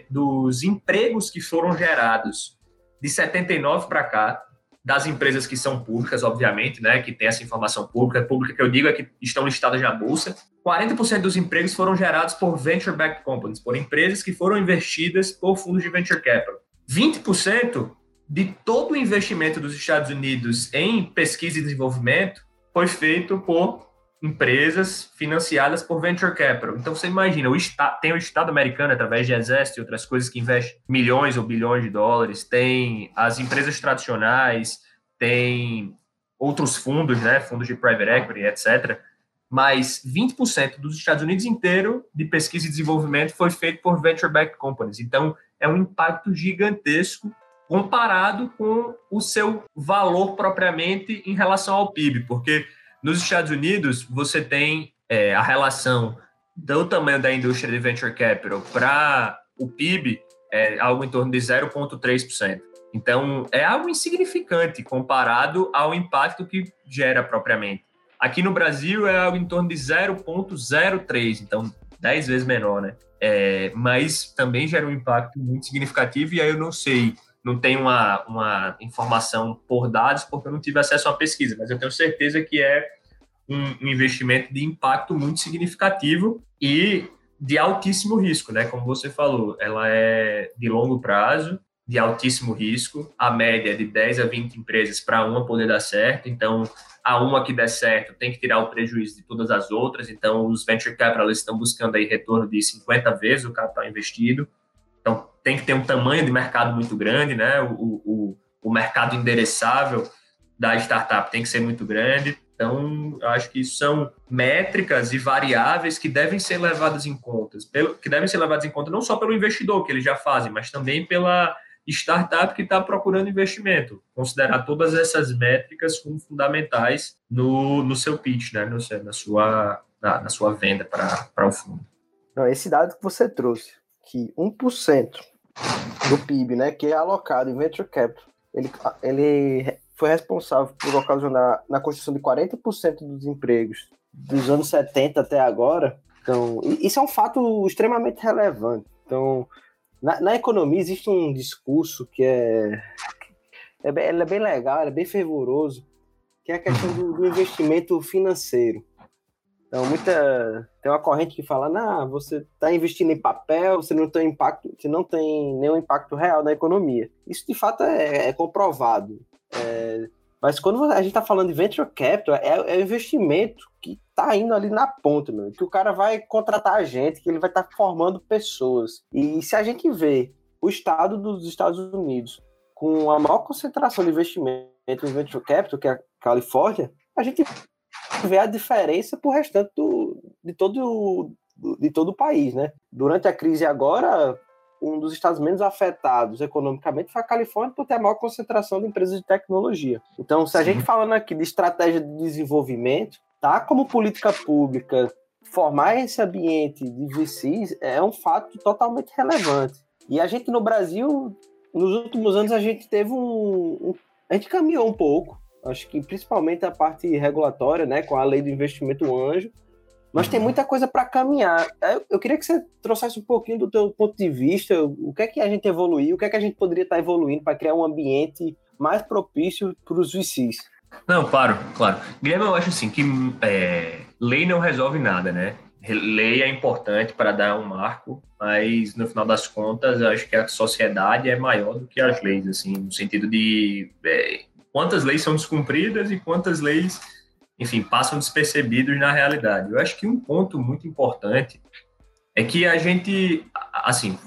dos empregos que foram gerados de 79 para cá, das empresas que são públicas, obviamente, né, que tem essa informação pública, pública que eu digo é que estão listadas na bolsa. 40% dos empregos foram gerados por venture-backed companies, por empresas que foram investidas por fundos de venture capital. 20% de todo o investimento dos Estados Unidos em pesquisa e desenvolvimento foi feito por empresas financiadas por venture capital. Então você imagina, o Estado, tem o Estado americano através de exército e outras coisas que investe milhões ou bilhões de dólares, tem as empresas tradicionais, tem outros fundos, né, fundos de private equity, etc. Mas 20% dos Estados Unidos inteiro de pesquisa e desenvolvimento foi feito por venture backed companies. Então é um impacto gigantesco comparado com o seu valor propriamente em relação ao PIB, porque nos Estados Unidos, você tem é, a relação do tamanho da indústria de venture capital para o PIB é algo em torno de 0,3%. Então, é algo insignificante comparado ao impacto que gera propriamente. Aqui no Brasil é algo em torno de 0,03, então 10 vezes menor, né? É, mas também gera um impacto muito significativo, e aí eu não sei, não tenho uma, uma informação por dados, porque eu não tive acesso à pesquisa, mas eu tenho certeza que é um, um investimento de impacto muito significativo e de altíssimo risco, né? Como você falou, ela é de longo prazo, de altíssimo risco, a média é de 10 a 20 empresas para uma poder dar certo, então a uma que der certo tem que tirar o prejuízo de todas as outras, então os venture capitalists estão buscando aí retorno de 50 vezes o capital investido, então tem que ter um tamanho de mercado muito grande, né? O, o, o mercado endereçável da startup tem que ser muito grande, então, acho que são métricas e variáveis que devem ser levadas em conta, que devem ser levadas em conta não só pelo investidor, que eles já fazem, mas também pela startup que está procurando investimento. Considerar todas essas métricas como fundamentais no, no seu pitch, né? no, na, sua, na, na sua venda para o fundo. Não, esse dado que você trouxe, que 1% do PIB, né, que é alocado em venture capital, ele, ele foi responsável por ocasionar na construção de 40% dos empregos dos anos 70 até agora. Então, isso é um fato extremamente relevante. Então, na, na economia existe um discurso que é, é, bem, é bem legal, é bem fervoroso, que é a questão do, do investimento financeiro. Então, muita tem uma corrente que fala, não, você está investindo em papel, você não tem impacto, você não tem nenhum impacto real na economia. Isso de fato é, é comprovado. É, mas quando a gente está falando de venture capital, é, é investimento que está indo ali na ponta, meu, que o cara vai contratar a gente, que ele vai estar tá formando pessoas. E se a gente vê o estado dos Estados Unidos com a maior concentração de investimento em venture capital, que é a Califórnia, a gente vê a diferença para o restante do, de, todo, de todo o país, né? Durante a crise agora, um dos estados menos afetados economicamente foi a Califórnia por ter a maior concentração de empresas de tecnologia. Então, se a gente falando aqui de estratégia de desenvolvimento, tá como política pública formar esse ambiente de VCs é um fato totalmente relevante. E a gente no Brasil, nos últimos anos, a gente teve um, um a gente caminhou um pouco, acho que principalmente a parte regulatória, né, com a lei do investimento anjo, mas tem muita coisa para caminhar. Eu queria que você trouxesse um pouquinho do teu ponto de vista, o que é que a gente evoluiu, o que é que a gente poderia estar evoluindo para criar um ambiente mais propício para os VCs. Não, claro, claro. Guilherme, eu acho assim que é, lei não resolve nada, né? Lei é importante para dar um marco, mas no final das contas, eu acho que a sociedade é maior do que as leis, assim, no sentido de é, quantas leis são descumpridas e quantas leis enfim, passam despercebidos na realidade. Eu acho que um ponto muito importante é que a gente, assim,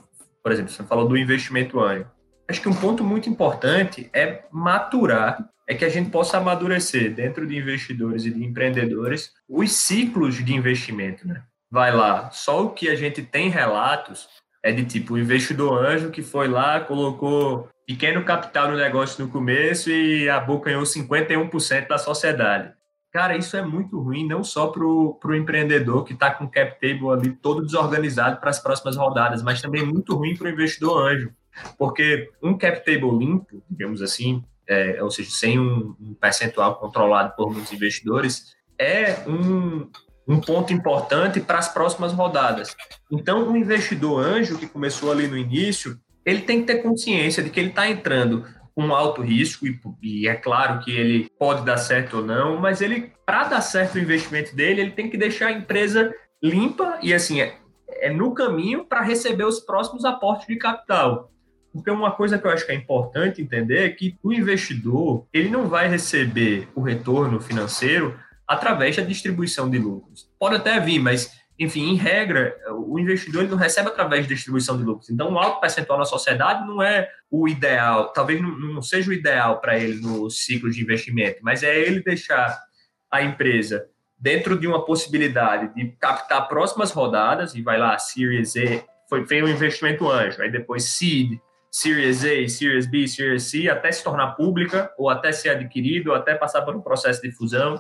por exemplo, você falou do investimento anjo. Acho que um ponto muito importante é maturar, é que a gente possa amadurecer dentro de investidores e de empreendedores os ciclos de investimento, né? Vai lá, só o que a gente tem relatos é de tipo o investidor anjo que foi lá, colocou pequeno capital no negócio no começo e abocanhou 51% da sociedade. Cara, isso é muito ruim, não só para o empreendedor que está com o cap table ali todo desorganizado para as próximas rodadas, mas também muito ruim para o investidor anjo. Porque um cap table limpo, digamos assim, é, ou seja, sem um, um, percentual controlado por muitos investidores, é um, um ponto importante para as próximas rodadas. Então, um investidor anjo que começou ali no início, ele tem que ter consciência de que ele está entrando com alto risco e, e, é claro que ele pode dar certo ou não, mas ele para dar certo o investimento dele, ele tem que deixar a empresa limpa e assim é, é no caminho para receber os próximos aportes de capital. Porque uma coisa que eu acho que é importante entender é que o investidor ele não vai receber o retorno financeiro através da distribuição de lucros. Pode até vir, mas enfim, em regra, o investidor ele não recebe através de distribuição de lucros. Então, um alto percentual na sociedade não é o ideal, talvez não, não seja o ideal para ele no ciclo de investimento, mas é ele deixar a empresa dentro de uma possibilidade de captar próximas rodadas, e vai lá, Series A, foi, feito um investimento anjo, aí depois Seed, Series A, Series B, Series C, até se tornar pública, ou até ser adquirido, ou até passar por um processo de fusão,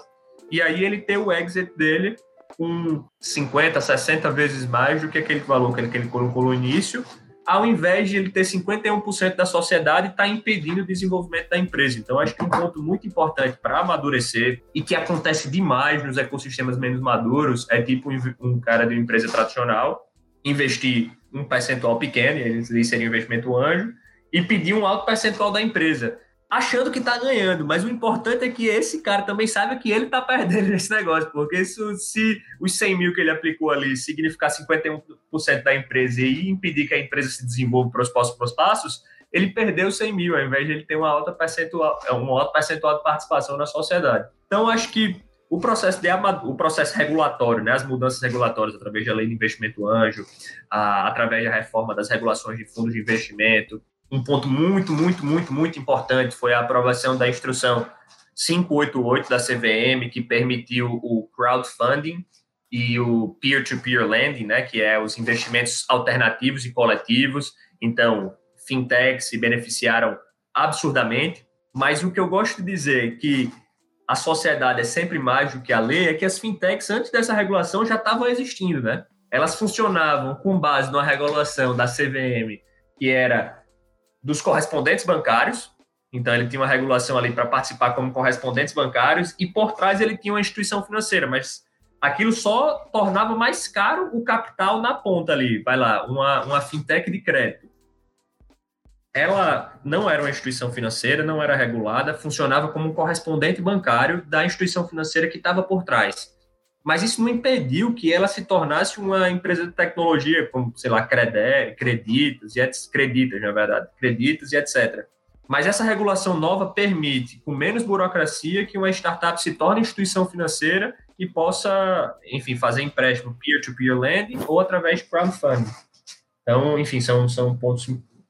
e aí ele ter o exit dele com 50, 60 vezes mais do que aquele valor que ele, colocou no início, ao invés de ele ter 51% da sociedade, está impedindo o desenvolvimento da empresa. Então, acho que um ponto muito importante para amadurecer e que acontece demais nos ecossistemas menos maduros é tipo um cara de uma empresa tradicional investir um percentual pequeno, ele seria um investimento anjo, e pedir um alto percentual da empresa achando que está ganhando, mas o importante é que esse cara também saiba que ele está perdendo nesse negócio, porque isso, se os 100 mil que ele aplicou ali significar 51% da empresa e impedir que a empresa se desenvolva para os próximos passos, ele perdeu 100 mil, ao invés de ele ter uma alta percentual, é, um alto percentual de participação na sociedade. Então, acho que o processo, de, o processo regulatório, né, as mudanças regulatórias através da lei de investimento anjo, a, através da reforma das regulações de fundos de investimento, um ponto muito, muito, muito, muito importante foi a aprovação da instrução 588 da CVM, que permitiu o crowdfunding e o peer-to-peer -peer lending, né, que é os investimentos alternativos e coletivos. Então, fintechs se beneficiaram absurdamente, mas o que eu gosto de dizer é que a sociedade é sempre mais do que a lei, é que as fintechs, antes dessa regulação, já estavam existindo, né? Elas funcionavam com base numa regulação da CVM, que era dos correspondentes bancários. Então, ele tinha uma regulação ali para participar como correspondentes bancários, e por trás ele tinha uma instituição financeira, mas aquilo só tornava mais caro o capital na ponta ali. Vai lá, uma, uma fintech de crédito. Ela não era uma instituição financeira, não era regulada, funcionava como um correspondente bancário da instituição financeira que estava por trás mas isso não impediu que ela se tornasse uma empresa de tecnologia, como, sei lá, Credé, Creditas, e Creditas, na verdade, Creditas e etc. Mas essa regulação nova permite, com menos burocracia, que uma startup se torne instituição financeira e possa, enfim, fazer empréstimo peer-to-peer -peer lending ou através de crowdfunding. Então, enfim, são, são pontos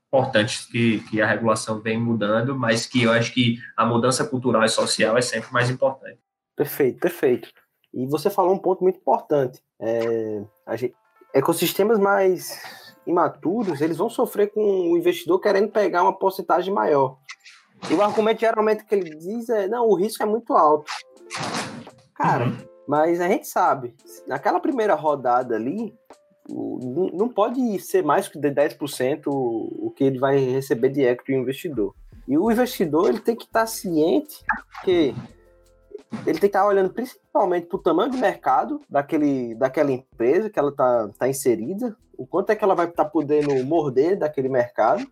importantes que, que a regulação vem mudando, mas que eu acho que a mudança cultural e social é sempre mais importante. Perfeito, perfeito. E você falou um ponto muito importante. É, gente, ecossistemas mais imaturos, eles vão sofrer com o investidor querendo pegar uma porcentagem maior. E o argumento geralmente que ele diz é, não, o risco é muito alto. Cara, uhum. mas a gente sabe, naquela primeira rodada ali, não pode ser mais que de 10% o que ele vai receber de equity do investidor. E o investidor ele tem que estar ciente que ele tem que estar olhando principalmente para o tamanho do mercado daquele, daquela empresa que ela está tá inserida, o quanto é que ela vai estar tá podendo morder daquele mercado,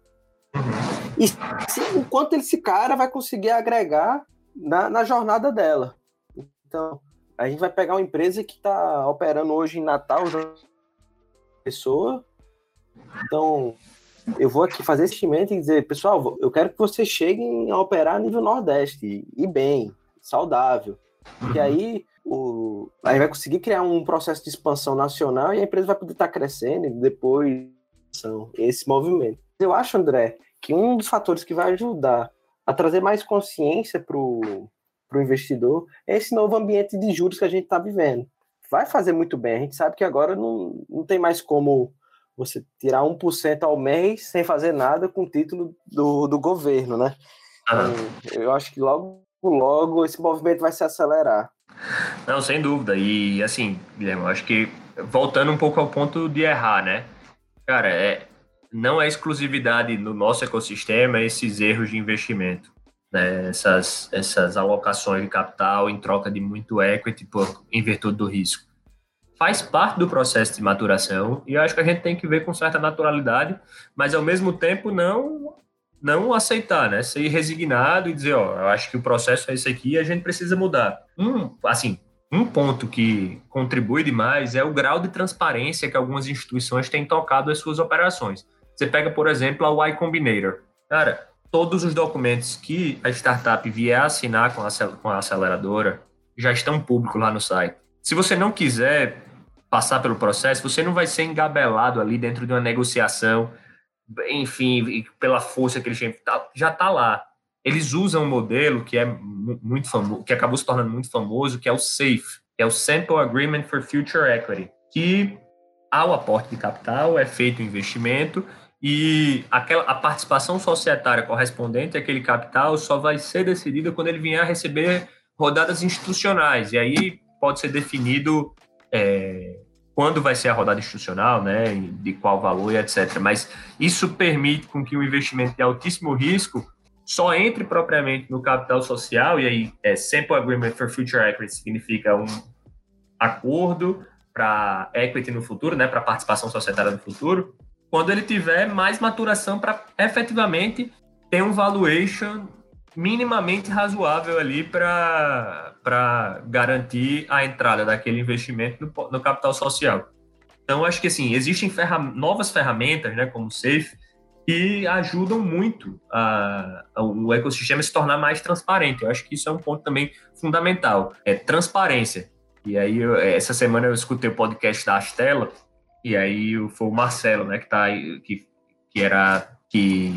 e se, o quanto esse cara vai conseguir agregar na, na jornada dela. Então, a gente vai pegar uma empresa que está operando hoje em Natal, pessoa. Então, eu vou aqui fazer esse investimento e dizer, pessoal, eu quero que vocês cheguem a operar nível Nordeste e bem saudável. E aí o, aí vai conseguir criar um processo de expansão nacional e a empresa vai poder estar crescendo e depois esse movimento. Eu acho, André, que um dos fatores que vai ajudar a trazer mais consciência para o investidor é esse novo ambiente de juros que a gente está vivendo. Vai fazer muito bem. A gente sabe que agora não, não tem mais como você tirar 1% ao mês sem fazer nada com o título do, do governo, né? Então, eu acho que logo, logo esse movimento vai se acelerar. Não, sem dúvida. E assim, Guilherme, eu acho que voltando um pouco ao ponto de errar, né? Cara, é, não é exclusividade no nosso ecossistema esses erros de investimento, né? essas, essas alocações de capital em troca de muito equity por, em virtude do risco. Faz parte do processo de maturação e eu acho que a gente tem que ver com certa naturalidade, mas ao mesmo tempo não não aceitar, né? Ser resignado e dizer, ó, eu acho que o processo é esse aqui e a gente precisa mudar. Um, assim, um ponto que contribui demais é o grau de transparência que algumas instituições têm tocado as suas operações. Você pega, por exemplo, a Y Combinator. Cara, todos os documentos que a startup vier assinar com a, com a aceleradora já estão públicos lá no site. Se você não quiser passar pelo processo, você não vai ser engabelado ali dentro de uma negociação, enfim, pela força que eles têm, tá, já está lá. Eles usam um modelo que é muito famoso, que acabou se tornando muito famoso, que é o SAFE, que é o Sample Agreement for Future Equity, que ao aporte de capital é feito o investimento e aquela, a participação societária correspondente àquele capital só vai ser decidida quando ele vier a receber rodadas institucionais. E aí pode ser definido é, quando vai ser a rodada institucional, né, de qual valor e etc. Mas isso permite com que o investimento de altíssimo risco só entre propriamente no capital social, e aí é Sample Agreement for Future Equity significa um acordo para equity no futuro, né, para participação societária no futuro, quando ele tiver mais maturação para efetivamente ter um valuation minimamente razoável ali para garantir a entrada daquele investimento no, no capital social. Então, acho que assim, existem ferra novas ferramentas, né, como o SAFE, que ajudam muito a, a, o ecossistema se tornar mais transparente. Eu acho que isso é um ponto também fundamental, é transparência. E aí, eu, essa semana eu escutei o podcast da Astela, e aí foi o Marcelo, né, que tá que, que era que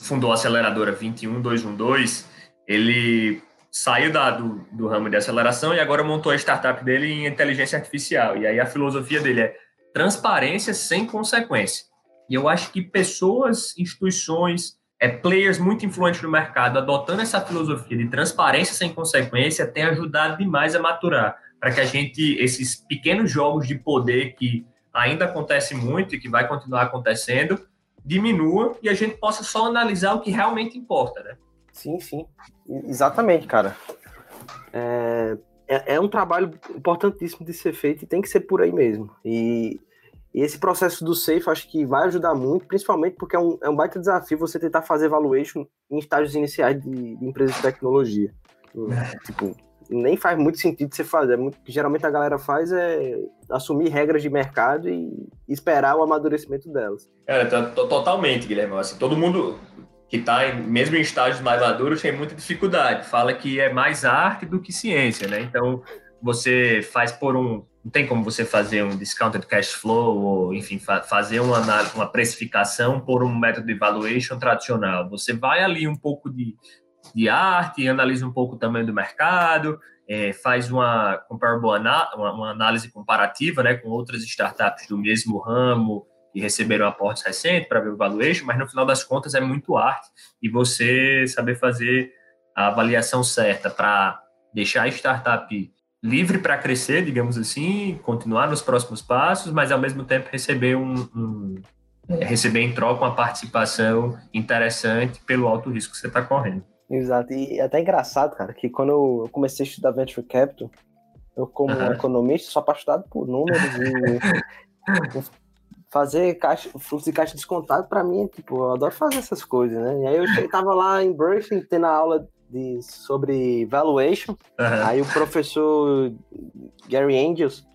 fundou a aceleradora 21212, ele saiu da, do, do ramo de aceleração e agora montou a startup dele em inteligência artificial. E aí a filosofia dele é transparência sem consequência. E eu acho que pessoas, instituições, é, players muito influentes no mercado adotando essa filosofia de transparência sem consequência tem ajudado demais a maturar para que a gente esses pequenos jogos de poder que ainda acontece muito e que vai continuar acontecendo, diminua e a gente possa só analisar o que realmente importa, né? Sim, sim. Exatamente, cara. É, é, é, um trabalho importantíssimo de ser feito e tem que ser por aí mesmo. E, e esse processo do safe acho que vai ajudar muito, principalmente porque é um, é um baita desafio você tentar fazer valuation em estágios iniciais de, de empresas de tecnologia. É. Tipo, nem faz muito sentido você fazer. É muito, geralmente a galera faz é assumir regras de mercado e esperar o amadurecimento delas. É, totalmente, Guilherme. Assim, todo mundo que está mesmo em estágios mais maduros tem muita dificuldade. Fala que é mais arte do que ciência, né? Então você faz por um não tem como você fazer um discounted cash flow ou, enfim, fa fazer uma, uma precificação por um método de valuation tradicional. Você vai ali um pouco de de arte, analisa um pouco tamanho do mercado, é, faz uma, uma, uma, análise comparativa né, com outras startups do mesmo ramo que receberam aportes recentes para ver o valuation, mas no final das contas é muito arte e você saber fazer a avaliação certa para deixar a startup livre para crescer, digamos assim, continuar nos próximos passos, mas ao mesmo tempo receber um, um é, receber em troca uma participação interessante pelo alto risco que você está correndo. Exato, e é até engraçado, cara, que quando eu comecei a estudar Venture Capital, eu como uhum. economista sou apaixonado por números e fazer caixa, fluxo de caixa descontado para mim, tipo, eu adoro fazer essas coisas, né? E aí eu tava lá em briefing, tendo a aula de, sobre valuation, uhum. aí o professor Gary Angels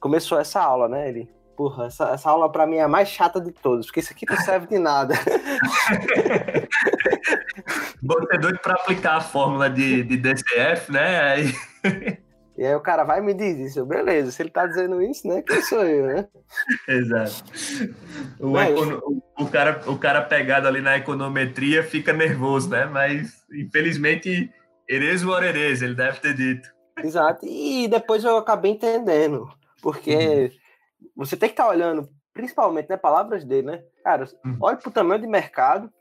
começou essa aula, né? Ele, porra, essa, essa aula para mim é a mais chata de todas, porque isso aqui não serve de nada. Você é doido para aplicar a fórmula de, de DCF, né? Aí... E aí o cara vai e me diz isso, beleza, se ele tá dizendo isso, né, quem sou eu, né? Exato. O, Mas... econo... o, cara, o cara pegado ali na econometria fica nervoso, né? Mas, infelizmente, eres o eres, ele deve ter dito. Exato, e depois eu acabei entendendo, porque uhum. você tem que estar tá olhando principalmente, né, palavras dele, né? Cara, uhum. olhe pro tamanho de mercado.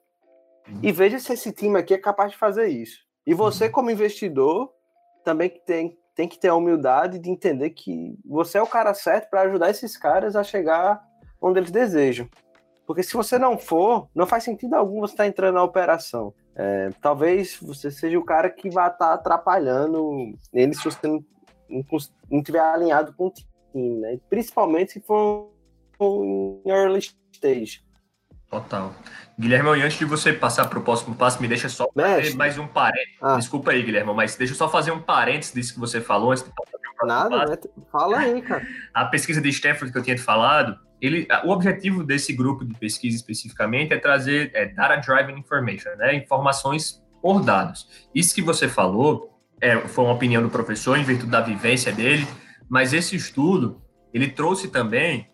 E veja se esse time aqui é capaz de fazer isso. E você, uhum. como investidor, também tem, tem que ter a humildade de entender que você é o cara certo para ajudar esses caras a chegar onde eles desejam. Porque se você não for, não faz sentido algum você estar tá entrando na operação. É, talvez você seja o cara que vai estar tá atrapalhando ele se você não, não, tiver alinhado com o time, né? Principalmente se for em early stage. Total. Guilherme, antes de você passar para o próximo passo, me deixa só fazer mais um parênteses. Ah. Desculpa aí, Guilherme, mas deixa eu só fazer um parênteses disso que você falou antes de Nada, né? fala aí, cara. A pesquisa de Stanford que eu tinha te falado, ele, o objetivo desse grupo de pesquisa especificamente é trazer é, data driven information, né, informações por dados. Isso que você falou é, foi uma opinião do professor em virtude da vivência dele, mas esse estudo ele trouxe também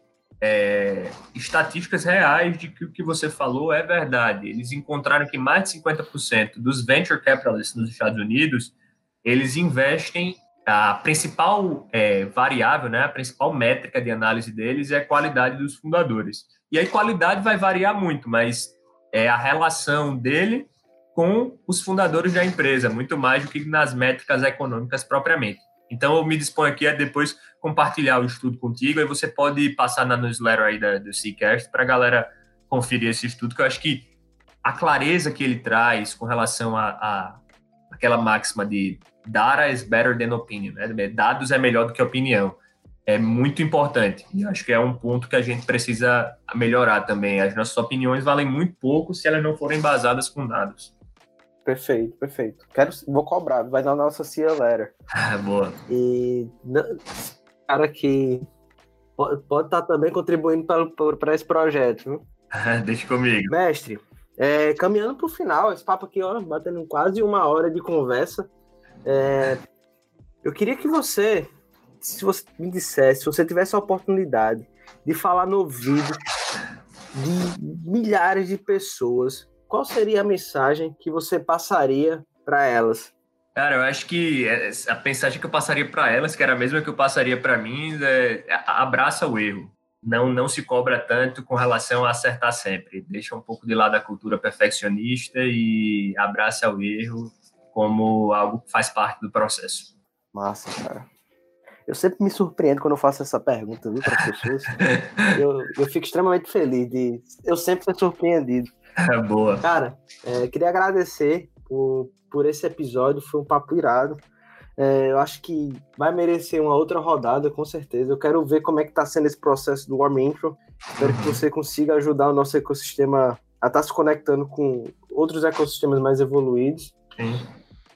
é, estatísticas reais de que o que você falou é verdade. Eles encontraram que mais de 50% dos venture capitalists nos Estados Unidos eles investem a principal é, variável, né, a principal métrica de análise deles é a qualidade dos fundadores. E aí qualidade vai variar muito, mas é a relação dele com os fundadores da empresa, muito mais do que nas métricas econômicas propriamente. Então eu me disponho aqui a depois compartilhar o estudo contigo, e você pode passar na newsletter aí da, do Seacast para a galera conferir esse estudo, que eu acho que a clareza que ele traz com relação a, a aquela máxima de data is better than opinion, né? Dados é melhor do que opinião. É muito importante. E acho que é um ponto que a gente precisa melhorar também. As nossas opiniões valem muito pouco se elas não forem embasadas com dados. Perfeito, perfeito. Quero, vou cobrar, vai na nossa Letter. Ah, boa. E cara que pode, pode estar tá também contribuindo para esse projeto, viu? Deixa comigo. Mestre, é, caminhando para o final, esse papo aqui, ó, batendo quase uma hora de conversa. É, eu queria que você, se você me dissesse, se você tivesse a oportunidade de falar no ouvido de milhares de pessoas, qual seria a mensagem que você passaria para elas? Cara, eu acho que é, a mensagem que eu passaria para elas, que era a mesma que eu passaria para mim, é abraça o erro não, não se cobra tanto com relação a acertar sempre. Deixa um pouco de lado a cultura perfeccionista e abraça o erro como algo que faz parte do processo. Massa, cara. Eu sempre me surpreendo quando eu faço essa pergunta, viu, para as pessoas. eu, eu fico extremamente feliz de. Eu sempre sou surpreendido. Boa. Cara, é, queria agradecer por, por esse episódio, foi um papo irado. É, eu acho que vai merecer uma outra rodada, com certeza. Eu quero ver como é que está sendo esse processo do Warm Intro. Espero que você consiga ajudar o nosso ecossistema a estar tá se conectando com outros ecossistemas mais evoluídos. Sim.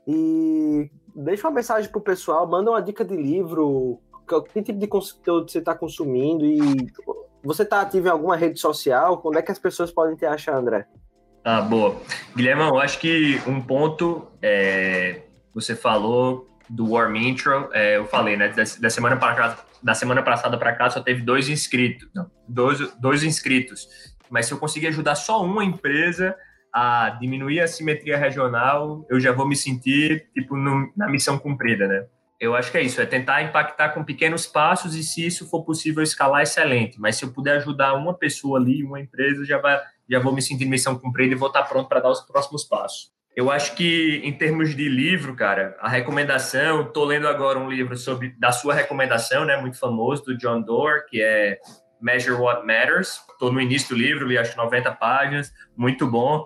E deixa uma mensagem pro pessoal, manda uma dica de livro, que tipo de conteúdo você está consumindo e você está ativo em alguma rede social? Onde é que as pessoas podem te achar, André? Ah, boa. Guilherme, eu acho que um ponto é, você falou do Warm Intro, é, eu falei, né, da, da semana para da semana passada para cá só teve dois inscritos, não, dois, dois inscritos. Mas se eu conseguir ajudar só uma empresa a diminuir a simetria regional, eu já vou me sentir tipo no, na missão cumprida, né? Eu acho que é isso, é tentar impactar com pequenos passos e se isso for possível escalar, excelente. Mas se eu puder ajudar uma pessoa ali, uma empresa, já vai, já vou me sentir missão cumprida e vou estar pronto para dar os próximos passos. Eu acho que em termos de livro, cara, a recomendação, estou lendo agora um livro sobre da sua recomendação, né, muito famoso do John Doerr, que é Measure What Matters. Estou no início do livro, li acho 90 páginas, muito bom.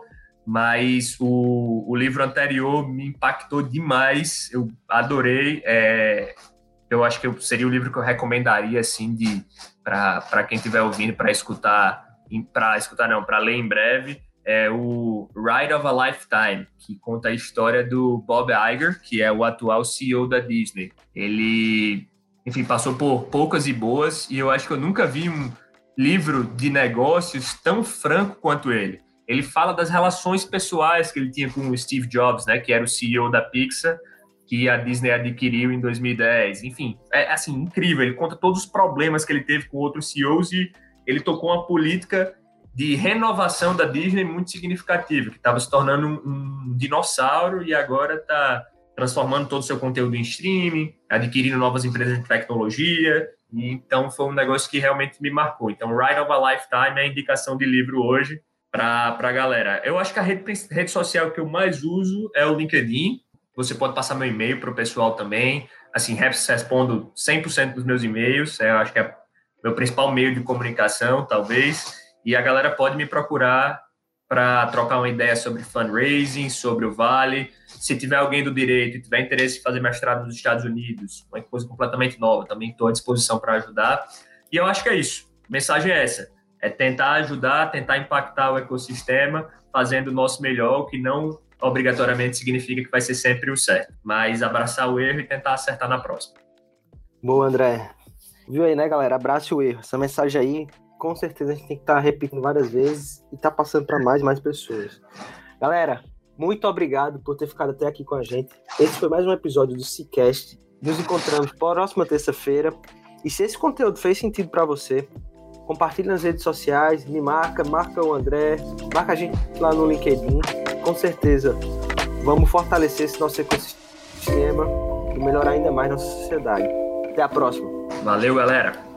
Mas o, o livro anterior me impactou demais, eu adorei. É, eu acho que seria o livro que eu recomendaria assim de para quem estiver ouvindo para escutar, para escutar não, para ler em breve é o Ride of a Lifetime, que conta a história do Bob Iger, que é o atual CEO da Disney. Ele, enfim, passou por poucas e boas, e eu acho que eu nunca vi um livro de negócios tão franco quanto ele. Ele fala das relações pessoais que ele tinha com o Steve Jobs, né, que era o CEO da Pixar, que a Disney adquiriu em 2010. Enfim, é assim incrível. Ele conta todos os problemas que ele teve com outros CEOs e ele tocou uma política de renovação da Disney muito significativa, que estava se tornando um, um, dinossauro e agora está transformando todo o seu conteúdo em streaming, adquirindo novas empresas de tecnologia. então, foi um negócio que realmente me marcou. Então, Ride of a Lifetime é a indicação de livro hoje para a galera. Eu acho que a rede, rede social que eu mais uso é o LinkedIn. Você pode passar meu e-mail para o pessoal também. Assim, respondo 100% dos meus e-mails. Eu acho que é meu principal meio de comunicação, talvez. E a galera pode me procurar para trocar uma ideia sobre fundraising, sobre o Vale. Se tiver alguém do direito e tiver interesse em fazer mestrado nos Estados Unidos, uma coisa completamente nova, também estou à disposição para ajudar. E eu acho que é isso. A mensagem é essa: é tentar ajudar, tentar impactar o ecossistema, fazendo o nosso melhor, o que não obrigatoriamente significa que vai ser sempre o certo, mas abraçar o erro e tentar acertar na próxima. Boa, André. Viu aí, né, galera? Abrace o erro. Essa mensagem aí com certeza a gente tem que estar tá repetindo várias vezes e tá passando para mais e mais pessoas. Galera, muito obrigado por ter ficado até aqui com a gente. Esse foi mais um episódio do Cicast. Nos encontramos próxima terça-feira. E se esse conteúdo fez sentido para você, compartilhe nas redes sociais, me marca, marca o André, marca a gente lá no LinkedIn. Com certeza, vamos fortalecer esse nosso ecossistema e melhorar ainda mais nossa sociedade. Até a próxima. Valeu, galera!